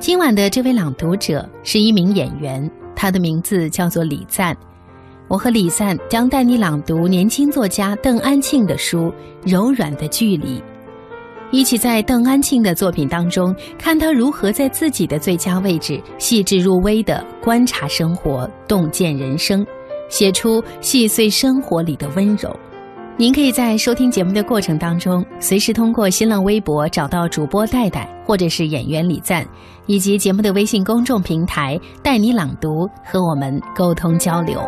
今晚的这位朗读者是一名演员，他的名字叫做李赞。我和李赞将带你朗读年轻作家邓安庆的书《柔软的距离》，一起在邓安庆的作品当中，看他如何在自己的最佳位置细致入微地观察生活、洞见人生，写出细碎生活里的温柔。您可以在收听节目的过程当中，随时通过新浪微博找到主播戴戴，或者是演员李赞，以及节目的微信公众平台“带你朗读”和我们沟通交流。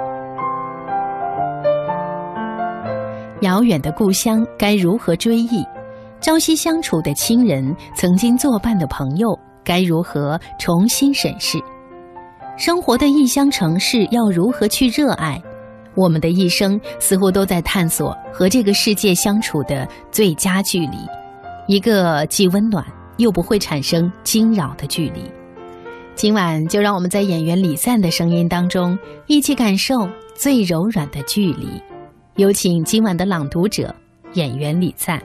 遥远的故乡该如何追忆？朝夕相处的亲人，曾经作伴的朋友，该如何重新审视？生活的异乡城市要如何去热爱？我们的一生似乎都在探索和这个世界相处的最佳距离，一个既温暖又不会产生惊扰的距离。今晚就让我们在演员李赞的声音当中，一起感受最柔软的距离。有请今晚的朗读者，演员李赞。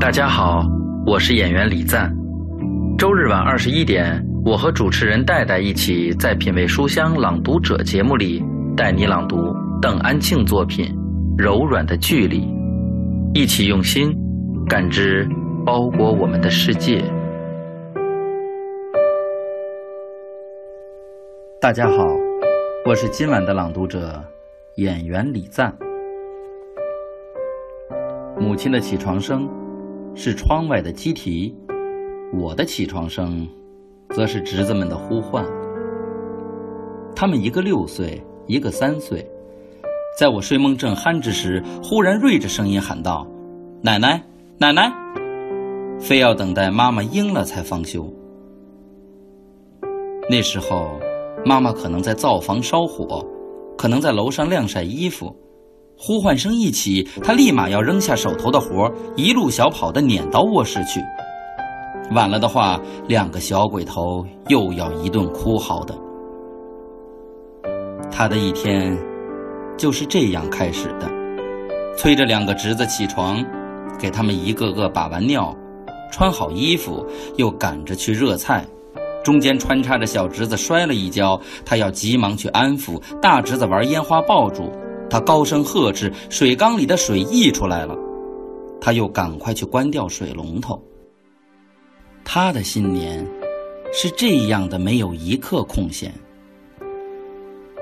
大家好，我是演员李赞。周日晚二十一点。我和主持人戴戴一起在《品味书香朗读者》节目里带你朗读邓安庆作品《柔软的距离》，一起用心感知包裹我们的世界。大家好，我是今晚的朗读者，演员李赞。母亲的起床声是窗外的鸡啼，我的起床声。则是侄子们的呼唤。他们一个六岁，一个三岁，在我睡梦正酣之时，忽然锐着声音喊道：“奶奶，奶奶！”非要等待妈妈应了才方休。那时候，妈妈可能在灶房烧火，可能在楼上晾晒衣服。呼唤声一起，她立马要扔下手头的活，一路小跑的撵到卧室去。晚了的话，两个小鬼头又要一顿哭嚎的。他的一天就是这样开始的：催着两个侄子起床，给他们一个个把完尿，穿好衣服，又赶着去热菜。中间穿插着小侄子摔了一跤，他要急忙去安抚；大侄子玩烟花爆竹，他高声呵斥，水缸里的水溢出来了，他又赶快去关掉水龙头。他的新年是这样的，没有一刻空闲。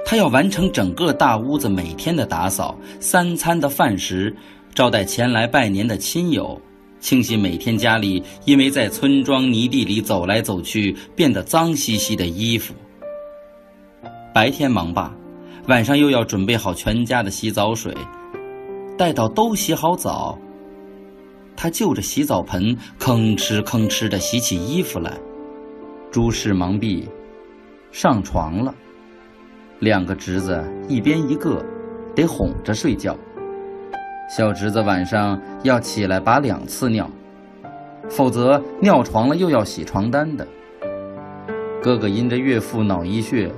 他要完成整个大屋子每天的打扫、三餐的饭食，招待前来拜年的亲友，清洗每天家里因为在村庄泥地里走来走去变得脏兮兮的衣服。白天忙吧，晚上又要准备好全家的洗澡水，待到都洗好澡。他就着洗澡盆，吭哧吭哧的洗起衣服来。诸事忙毕，上床了。两个侄子一边一个，得哄着睡觉。小侄子晚上要起来把两次尿，否则尿床了又要洗床单的。哥哥因着岳父脑溢血，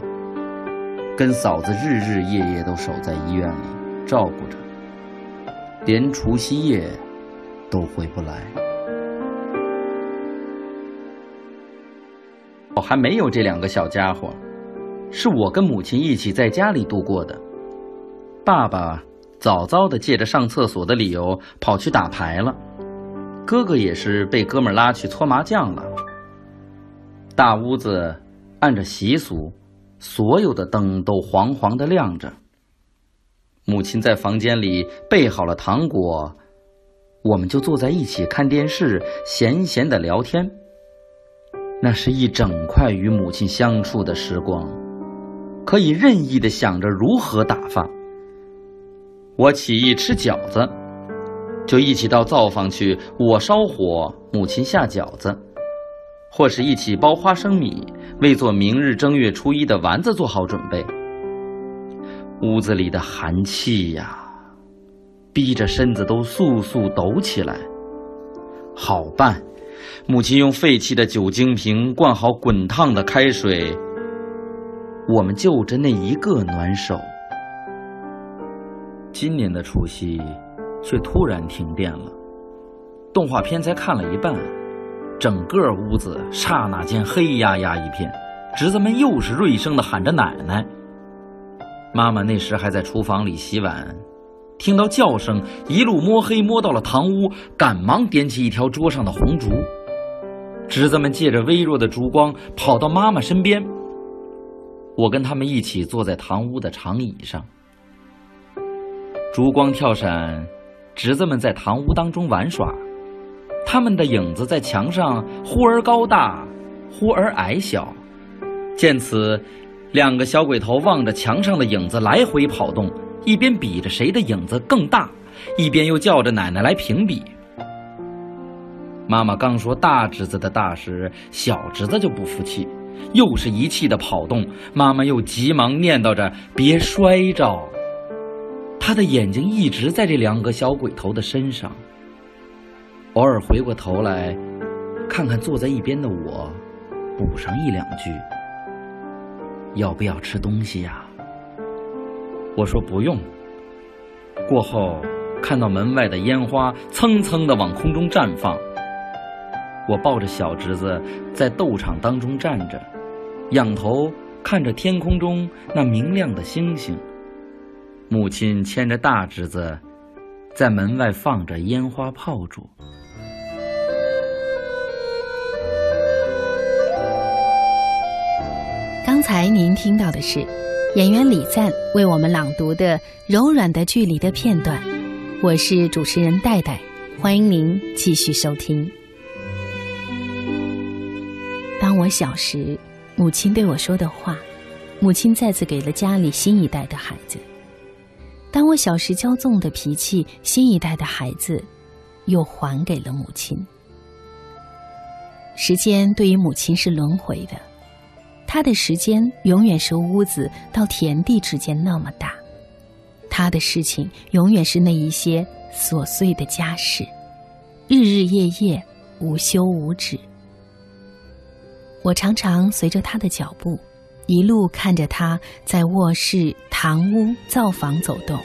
跟嫂子日日夜夜都守在医院里照顾着，连除夕夜。都回不来。我还没有这两个小家伙，是我跟母亲一起在家里度过的。爸爸早早的借着上厕所的理由跑去打牌了，哥哥也是被哥们拉去搓麻将了。大屋子按着习俗，所有的灯都黄黄的亮着。母亲在房间里备好了糖果。我们就坐在一起看电视，闲闲的聊天。那是一整块与母亲相处的时光，可以任意的想着如何打发。我起意吃饺子，就一起到灶房去，我烧火，母亲下饺子，或是一起包花生米，为做明日正月初一的丸子做好准备。屋子里的寒气呀！逼着身子都簌簌抖起来。好办，母亲用废弃的酒精瓶灌好滚烫的开水，我们就着那一个暖手。今年的除夕，却突然停电了。动画片才看了一半，整个屋子刹那间黑压压一片，侄子们又是锐声的喊着奶奶。妈妈那时还在厨房里洗碗，听到叫声，一路摸黑摸到了堂屋，赶忙点起一条桌上的红烛。侄子们借着微弱的烛光跑到妈妈身边，我跟他们一起坐在堂屋的长椅上。烛光跳闪，侄子们在堂屋当中玩耍，他们的影子在墙上忽而高大，忽而矮小。见此。两个小鬼头望着墙上的影子来回跑动，一边比着谁的影子更大，一边又叫着奶奶来评比。妈妈刚说大侄子的大时，小侄子就不服气，又是一气的跑动。妈妈又急忙念叨着别摔着。他的眼睛一直在这两个小鬼头的身上，偶尔回过头来，看看坐在一边的我，补上一两句。要不要吃东西呀？我说不用。过后看到门外的烟花蹭蹭的往空中绽放，我抱着小侄子在斗场当中站着，仰头看着天空中那明亮的星星。母亲牵着大侄子，在门外放着烟花炮竹。刚才您听到的是演员李赞为我们朗读的《柔软的距离》的片段，我是主持人戴戴，欢迎您继续收听。当我小时，母亲对我说的话，母亲再次给了家里新一代的孩子；当我小时骄纵的脾气，新一代的孩子又还给了母亲。时间对于母亲是轮回的。他的时间永远是屋子到田地之间那么大，他的事情永远是那一些琐碎的家事，日日夜夜无休无止。我常常随着他的脚步，一路看着他在卧室、堂屋、灶房走动，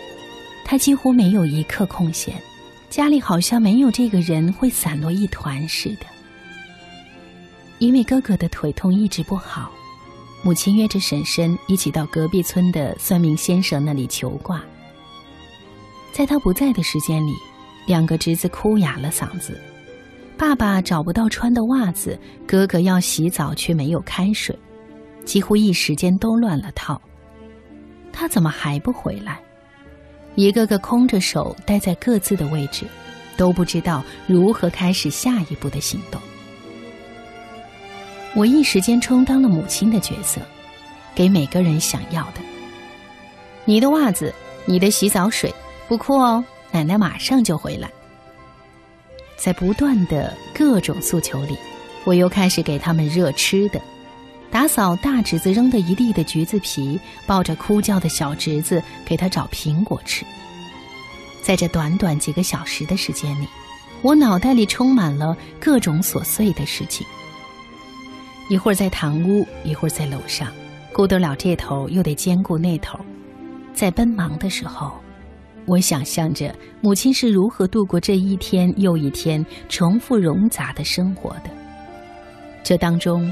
他几乎没有一刻空闲，家里好像没有这个人会散落一团似的。因为哥哥的腿痛一直不好。母亲约着婶婶一起到隔壁村的算命先生那里求卦。在他不在的时间里，两个侄子哭哑了嗓子。爸爸找不到穿的袜子，哥哥要洗澡却没有开水，几乎一时间都乱了套。他怎么还不回来？一个个空着手待在各自的位置，都不知道如何开始下一步的行动。我一时间充当了母亲的角色，给每个人想要的。你的袜子，你的洗澡水，不哭哦，奶奶马上就回来。在不断的各种诉求里，我又开始给他们热吃的，打扫大侄子扔的一地的橘子皮，抱着哭叫的小侄子给他找苹果吃。在这短短几个小时的时间里，我脑袋里充满了各种琐碎的事情。一会儿在堂屋，一会儿在楼上，顾得了这头，又得兼顾那头。在奔忙的时候，我想象着母亲是如何度过这一天又一天重复冗杂的生活的。这当中，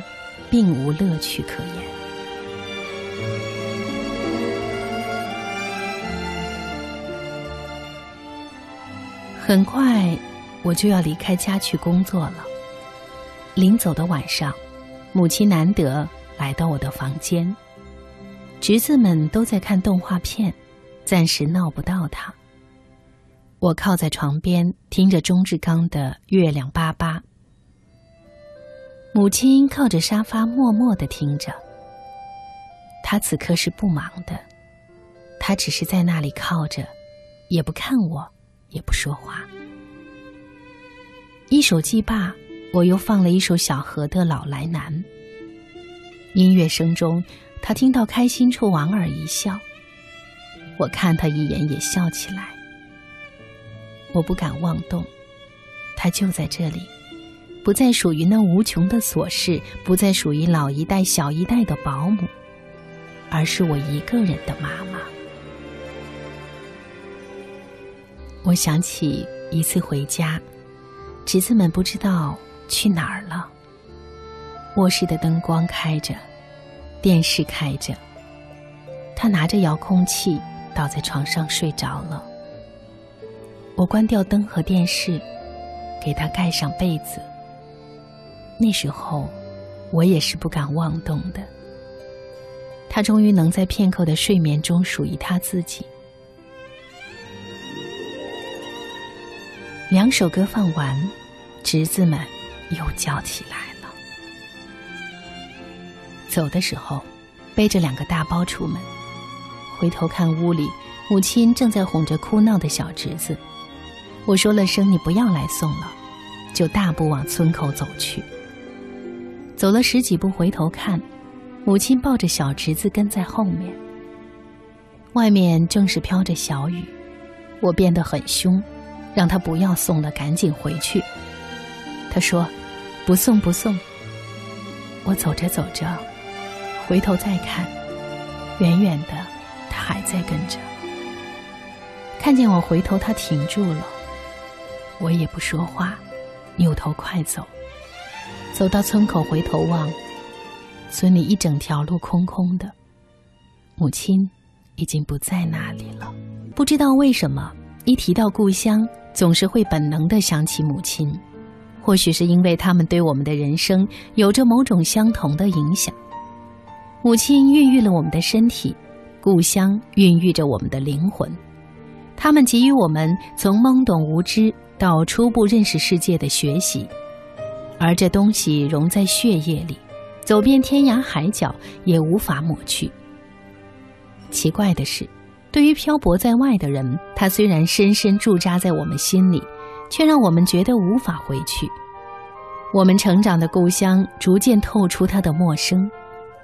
并无乐趣可言。很快，我就要离开家去工作了。临走的晚上。母亲难得来到我的房间，侄子们都在看动画片，暂时闹不到他。我靠在床边，听着钟志刚的《月亮粑粑》。母亲靠着沙发，默默的听着。他此刻是不忙的，他只是在那里靠着，也不看我，也不说话。一手既罢。我又放了一首小河的《老来难》。音乐声中，他听到开心处莞尔一笑。我看他一眼，也笑起来。我不敢妄动，他就在这里，不再属于那无穷的琐事，不再属于老一代、小一代的保姆，而是我一个人的妈妈。我想起一次回家，侄子们不知道。去哪儿了？卧室的灯光开着，电视开着。他拿着遥控器倒在床上睡着了。我关掉灯和电视，给他盖上被子。那时候，我也是不敢妄动的。他终于能在片刻的睡眠中属于他自己。两首歌放完，侄子们又叫起来了。走的时候，背着两个大包出门。回头看屋里，母亲正在哄着哭闹的小侄子。我说了声“你不要来送了”，就大步往村口走去。走了十几步，回头看，母亲抱着小侄子跟在后面。外面正是飘着小雨，我变得很凶，让他不要送了，赶紧回去。他说：“不送，不送。”我走着走着，回头再看，远远的他。还在跟着，看见我回头，他停住了。我也不说话，扭头快走。走到村口，回头望，村里一整条路空空的，母亲已经不在那里了。不知道为什么，一提到故乡，总是会本能的想起母亲。或许是因为他们对我们的人生有着某种相同的影响。母亲孕育了我们的身体。故乡孕育着我们的灵魂，他们给予我们从懵懂无知到初步认识世界的学习，而这东西融在血液里，走遍天涯海角也无法抹去。奇怪的是，对于漂泊在外的人，他虽然深深驻扎在我们心里，却让我们觉得无法回去。我们成长的故乡逐渐透出它的陌生，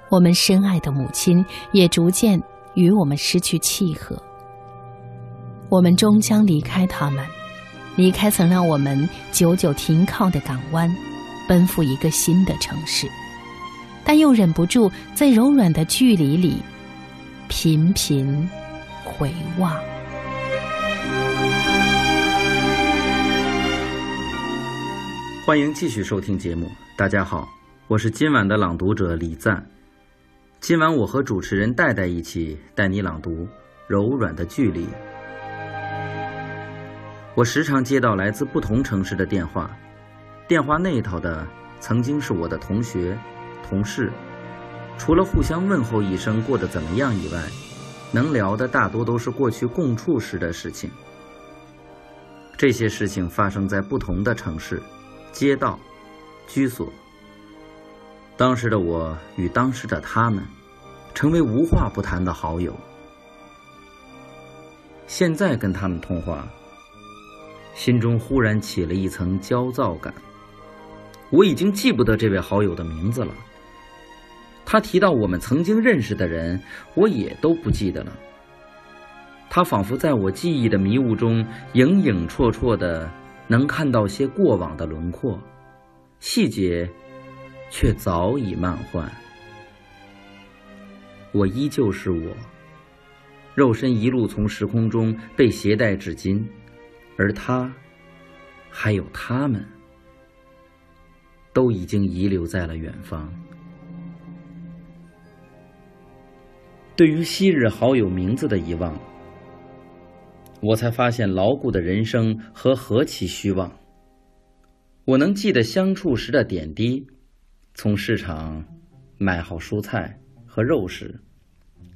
我们深爱的母亲也逐渐。与我们失去契合，我们终将离开他们，离开曾让我们久久停靠的港湾，奔赴一个新的城市，但又忍不住在柔软的距离里频频回望。欢迎继续收听节目，大家好，我是今晚的朗读者李赞。今晚我和主持人戴戴一起带你朗读《柔软的距离》。我时常接到来自不同城市的电话，电话那头的曾经是我的同学、同事，除了互相问候一声过得怎么样以外，能聊的大多都是过去共处时的事情。这些事情发生在不同的城市、街道、居所。当时的我与当时的他们，成为无话不谈的好友。现在跟他们通话，心中忽然起了一层焦躁感。我已经记不得这位好友的名字了。他提到我们曾经认识的人，我也都不记得了。他仿佛在我记忆的迷雾中，影影绰绰的，能看到些过往的轮廓，细节。却早已漫换。我依旧是我，肉身一路从时空中被携带至今，而他，还有他们，都已经遗留在了远方。对于昔日好友名字的遗忘，我才发现牢固的人生和何其虚妄。我能记得相处时的点滴。从市场买好蔬菜和肉食，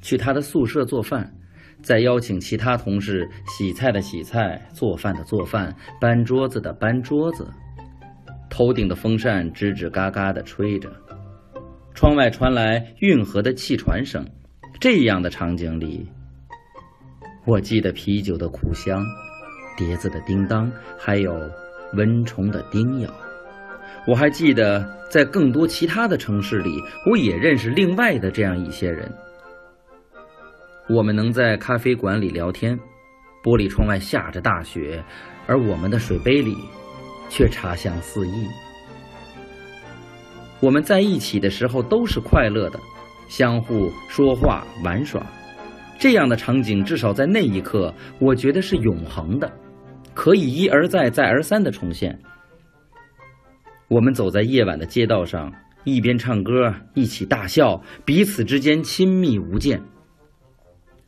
去他的宿舍做饭，再邀请其他同事洗菜的洗菜、做饭的做饭、搬桌子的搬桌子。头顶的风扇吱吱嘎嘎地吹着，窗外传来运河的汽船声。这样的场景里，我记得啤酒的苦香，碟子的叮当，还有蚊虫的叮咬。我还记得，在更多其他的城市里，我也认识另外的这样一些人。我们能在咖啡馆里聊天，玻璃窗外下着大雪，而我们的水杯里却茶香四溢。我们在一起的时候都是快乐的，相互说话玩耍，这样的场景至少在那一刻，我觉得是永恒的，可以一而再、再而三的重现。我们走在夜晚的街道上，一边唱歌，一起大笑，彼此之间亲密无间。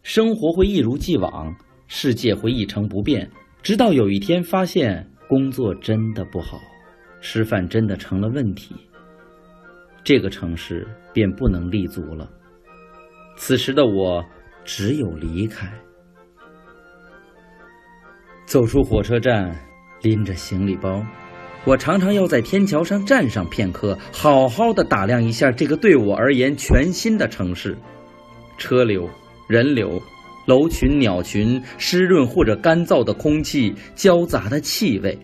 生活会一如既往，世界会一成不变，直到有一天发现工作真的不好，吃饭真的成了问题，这个城市便不能立足了。此时的我，只有离开。走出火车站，拎着行李包，我常常要在天桥上站上片刻，好好的打量一下这个对我而言全新的城市，车流。人流、楼群、鸟群、湿润或者干燥的空气、交杂的气味。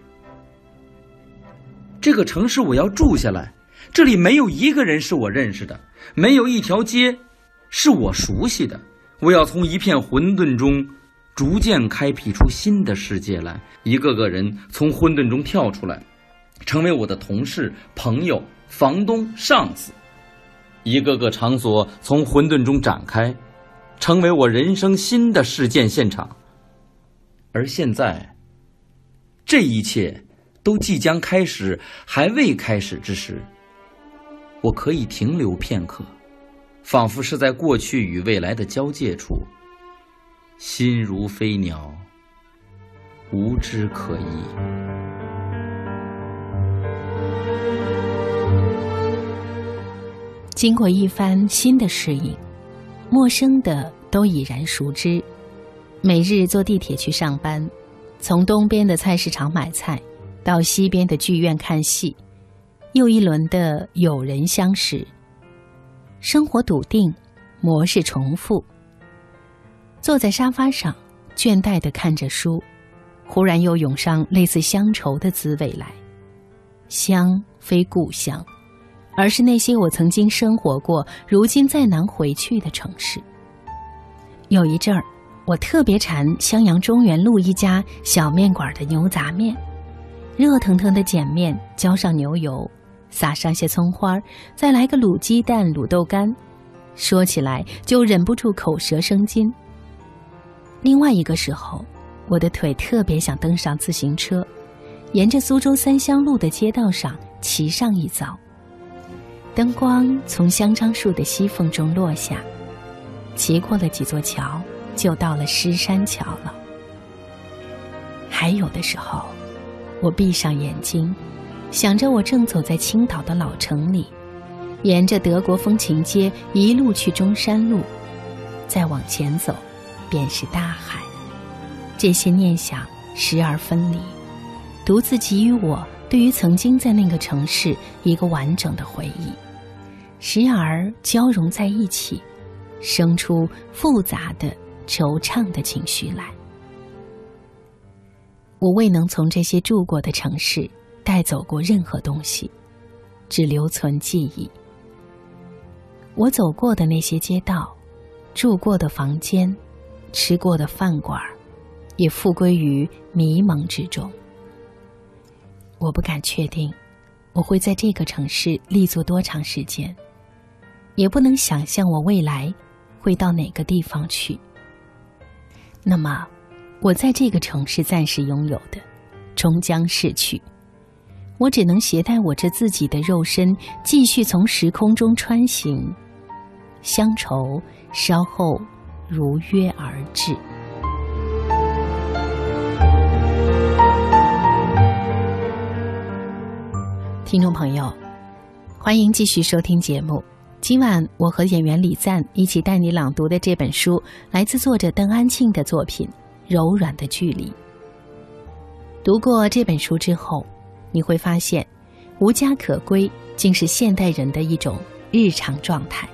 这个城市我要住下来，这里没有一个人是我认识的，没有一条街是我熟悉的。我要从一片混沌中逐渐开辟出新的世界来，一个个人从混沌中跳出来，成为我的同事、朋友、房东、上司。一个个场所从混沌中展开。成为我人生新的事件现场，而现在，这一切都即将开始，还未开始之时，我可以停留片刻，仿佛是在过去与未来的交界处，心如飞鸟，无枝可依。经过一番新的适应。陌生的都已然熟知，每日坐地铁去上班，从东边的菜市场买菜，到西边的剧院看戏，又一轮的有人相识。生活笃定，模式重复。坐在沙发上，倦怠的看着书，忽然又涌上类似乡愁的滋味来。乡非故乡。而是那些我曾经生活过、如今再难回去的城市。有一阵儿，我特别馋襄阳中原路一家小面馆的牛杂面，热腾腾的碱面，浇上牛油，撒上些葱花，再来个卤鸡蛋、卤豆干，说起来就忍不住口舌生津。另外一个时候，我的腿特别想登上自行车，沿着苏州三香路的街道上骑上一遭。灯光从香樟树的隙缝中落下，骑过了几座桥，就到了狮山桥了。还有的时候，我闭上眼睛，想着我正走在青岛的老城里，沿着德国风情街一路去中山路，再往前走，便是大海。这些念想时而分离，独自给予我对于曾经在那个城市一个完整的回忆。时而交融在一起，生出复杂的惆怅的情绪来。我未能从这些住过的城市带走过任何东西，只留存记忆。我走过的那些街道，住过的房间，吃过的饭馆，也复归于迷蒙之中。我不敢确定，我会在这个城市立足多长时间。也不能想象我未来会到哪个地方去。那么，我在这个城市暂时拥有的，终将逝去。我只能携带我这自己的肉身，继续从时空中穿行。乡愁稍后如约而至。听众朋友，欢迎继续收听节目。今晚我和演员李赞一起带你朗读的这本书，来自作者邓安庆的作品《柔软的距离》。读过这本书之后，你会发现，无家可归竟是现代人的一种日常状态。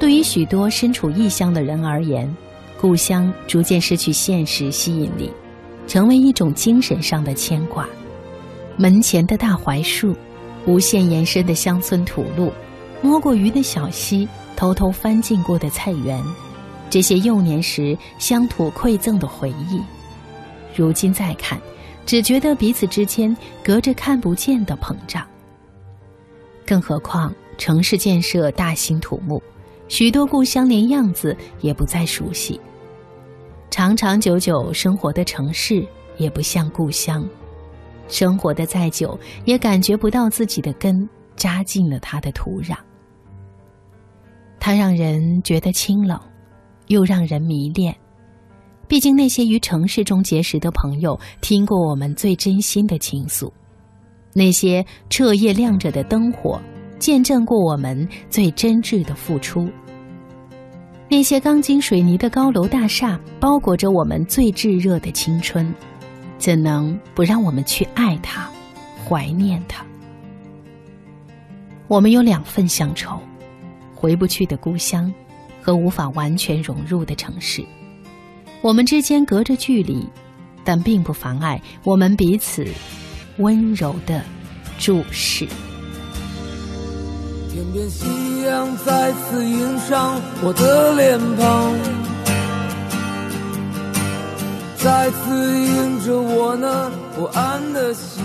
对于许多身处异乡的人而言，故乡逐渐失去现实吸引力，成为一种精神上的牵挂。门前的大槐树，无限延伸的乡村土路。摸过鱼的小溪，偷偷翻进过的菜园，这些幼年时乡土馈赠的回忆，如今再看，只觉得彼此之间隔着看不见的膨胀。更何况城市建设大兴土木，许多故乡连样子也不再熟悉。长长久久生活的城市也不像故乡，生活的再久，也感觉不到自己的根扎进了它的土壤。它让人觉得清冷，又让人迷恋。毕竟那些于城市中结识的朋友，听过我们最真心的倾诉；那些彻夜亮着的灯火，见证过我们最真挚的付出；那些钢筋水泥的高楼大厦，包裹着我们最炙热的青春。怎能不让我们去爱他，怀念他？我们有两份乡愁：回不去的故乡，和无法完全融入的城市。我们之间隔着距离，但并不妨碍我们彼此温柔的注视。天边夕阳再次映上我的脸庞。再次映着我那不安的心。